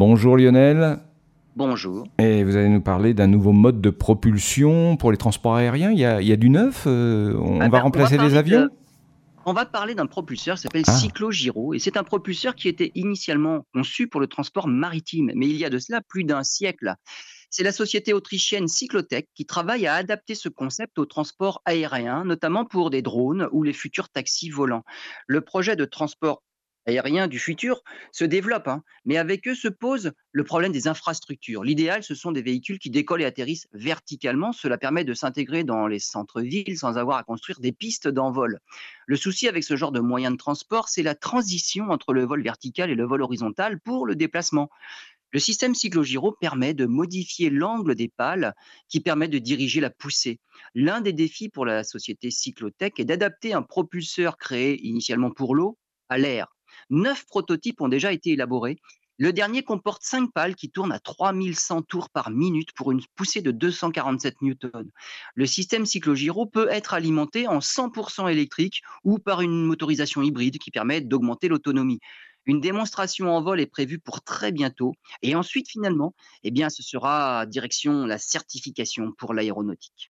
Bonjour Lionel. Bonjour. Et vous allez nous parler d'un nouveau mode de propulsion pour les transports aériens. Il y a, du neuf euh, On, ah va ben, remplacer les avions On va parler d'un propulseur qui s'appelle ah. Cyclogiro. Et c'est un propulseur qui était initialement conçu pour le transport maritime. Mais il y a de cela plus d'un siècle. C'est la société autrichienne Cyclotech qui travaille à adapter ce concept au transport aérien, notamment pour des drones ou les futurs taxis volants. Le projet de transport aériens du futur se développent, hein. mais avec eux se pose le problème des infrastructures. L'idéal, ce sont des véhicules qui décollent et atterrissent verticalement. Cela permet de s'intégrer dans les centres-villes sans avoir à construire des pistes d'envol. Le souci avec ce genre de moyen de transport, c'est la transition entre le vol vertical et le vol horizontal pour le déplacement. Le système cyclogiro permet de modifier l'angle des pales qui permet de diriger la poussée. L'un des défis pour la société Cyclotech est d'adapter un propulseur créé initialement pour l'eau à l'air. Neuf prototypes ont déjà été élaborés. Le dernier comporte cinq pales qui tournent à 3100 tours par minute pour une poussée de 247 newtons. Le système cyclogiro peut être alimenté en 100% électrique ou par une motorisation hybride qui permet d'augmenter l'autonomie. Une démonstration en vol est prévue pour très bientôt. Et ensuite, finalement, eh bien, ce sera direction la certification pour l'aéronautique.